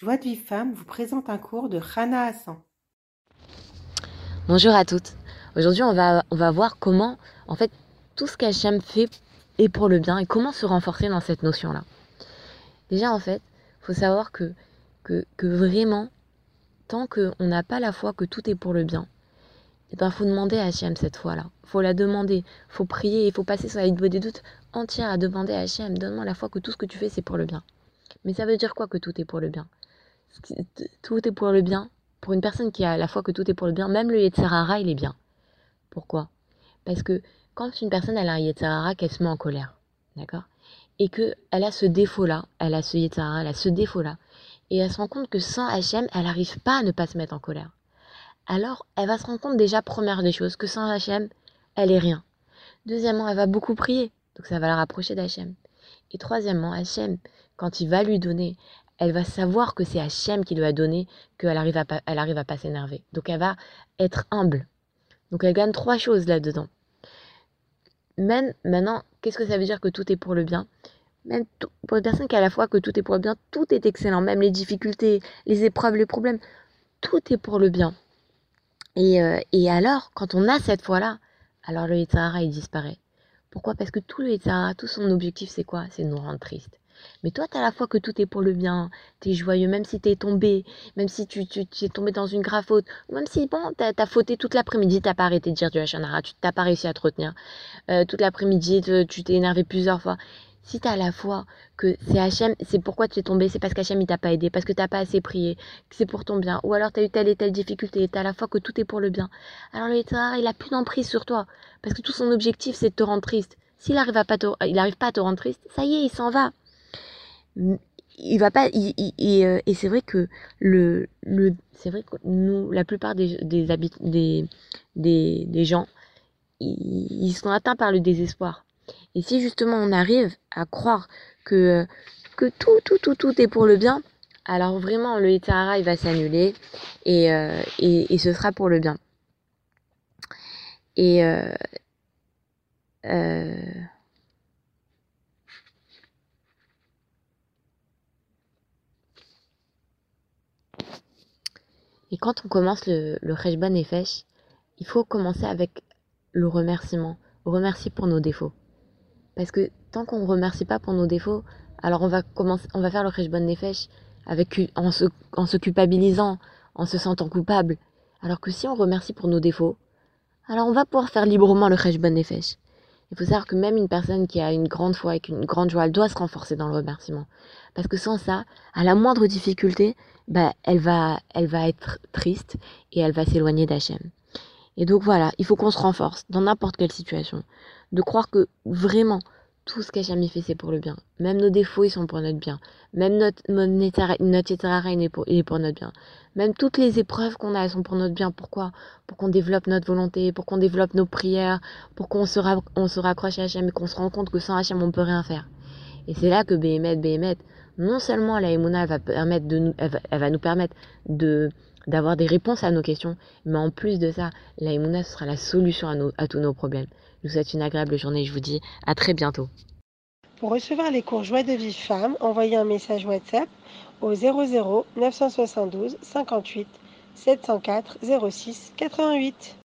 Joie de vie femme vous présente un cours de Rana Hassan. Bonjour à toutes. Aujourd'hui, on va, on va voir comment, en fait, tout ce qu'Hachem fait est pour le bien et comment se renforcer dans cette notion-là. Déjà, en fait, il faut savoir que, que, vraiment, tant qu'on n'a pas la foi que tout est pour le bien, il eh ben, faut demander à Hachem cette fois-là. Il faut la demander, il faut prier, il faut passer sur la vidéo des doutes entière à demander à Hachem, donne-moi la foi que tout ce que tu fais, c'est pour le bien. Mais ça veut dire quoi que tout est pour le bien? Tout est pour le bien. Pour une personne qui a la foi que tout est pour le bien, même le Yetzirara, il est bien. Pourquoi? Parce que quand une personne a un Yetzirara, qu'elle se met en colère, d'accord? Et qu'elle a ce défaut-là, elle a ce Yetzirara, elle a ce défaut-là, et elle se rend compte que sans Hachem, elle n'arrive pas à ne pas se mettre en colère. Alors, elle va se rendre compte déjà, première des choses, que sans Hachem, elle est rien. Deuxièmement, elle va beaucoup prier, donc ça va la rapprocher d'Hachem. Et troisièmement, Hachem, quand il va lui donner, elle va savoir que c'est Hachem qui lui a donné qu'elle arrive à pas, elle arrive à pas s'énerver. Donc elle va être humble. Donc elle gagne trois choses là-dedans. Même maintenant, qu'est-ce que ça veut dire que tout est pour le bien? Même pour une personne qui a la foi que tout est pour le bien, tout est excellent. Même les difficultés, les épreuves, les problèmes, tout est pour le bien. Et, euh, et alors, quand on a cette foi-là, alors le Yitzhara, il disparaît. Pourquoi? Parce que tout le Yitzhara, tout son objectif, c'est quoi? C'est de nous rendre tristes. Mais toi, tu as la foi que tout est pour le bien. Tu es joyeux, même si tu es tombé, même si tu, tu, es tombé dans une grave faute, même si, bon, tu as, fauté toute l'après-midi, tu pas arrêté de dire du Hachanara, tu n'as pas réussi à te retenir. Euh, toute l'après-midi, tu t'es énervé plusieurs fois. Si tu as la foi que c'est Hachem, c'est pourquoi tu es tombé, c'est parce qu'Hachem il t'a pas aidé, parce que tu n'as pas assez prié, que c'est pour ton bien, ou alors tu as eu telle et telle difficulté, tu as la foi que tout est pour le bien. Alors le il a plus d'emprise sur toi, parce que tout son objectif c'est de te rendre triste. S'il n'arrive pas, pas à te rendre triste, ça y est, il s'en va il va pas euh, et c'est vrai que le, le c'est vrai que nous la plupart des des, des, des, gens ils, sont atteints par le désespoir. Et si justement on arrive à croire que que tout tout tout tout est pour le bien alors vraiment le Etara il va s'annuler et, euh, et, et ce sera pour le bien. Et euh, euh Et quand on commence le, le Rejban il faut commencer avec le remerciement. Remercier pour nos défauts. Parce que tant qu'on ne remercie pas pour nos défauts, alors on va, commencer, on va faire le Rejban Nefesh avec, en, se, en se culpabilisant, en se sentant coupable. Alors que si on remercie pour nos défauts, alors on va pouvoir faire librement le Rejban Nefesh. Il faut savoir que même une personne qui a une grande foi et une grande joie, elle doit se renforcer dans le remerciement. Parce que sans ça, à la moindre difficulté, bah, elle, va, elle va être triste et elle va s'éloigner d'Hachem. Et donc voilà, il faut qu'on se renforce dans n'importe quelle situation. De croire que vraiment, tout ce qu'Hachem fait, c'est pour le bien. Même nos défauts, ils sont pour notre bien. Même notre, notre, est pour, il est pour notre bien. Même toutes les épreuves qu'on a, elles sont pour notre bien. Pourquoi? Pour qu'on développe notre volonté, pour qu'on développe nos prières, pour qu'on se, on se raccroche à Hachem et qu'on se rende compte que sans Hachem, on peut rien faire. Et c'est là que Béhémet, Béhémet, non seulement la Emouna, va, permettre de elle va, nous permettre de d'avoir des réponses à nos questions, mais en plus de ça, la Emouna, ce sera la solution à tous nos problèmes. Je vous souhaite une agréable journée, je vous dis à très bientôt. Pour recevoir les cours Joie de vie femme, envoyez un message WhatsApp au 00 972 58 704 06 88.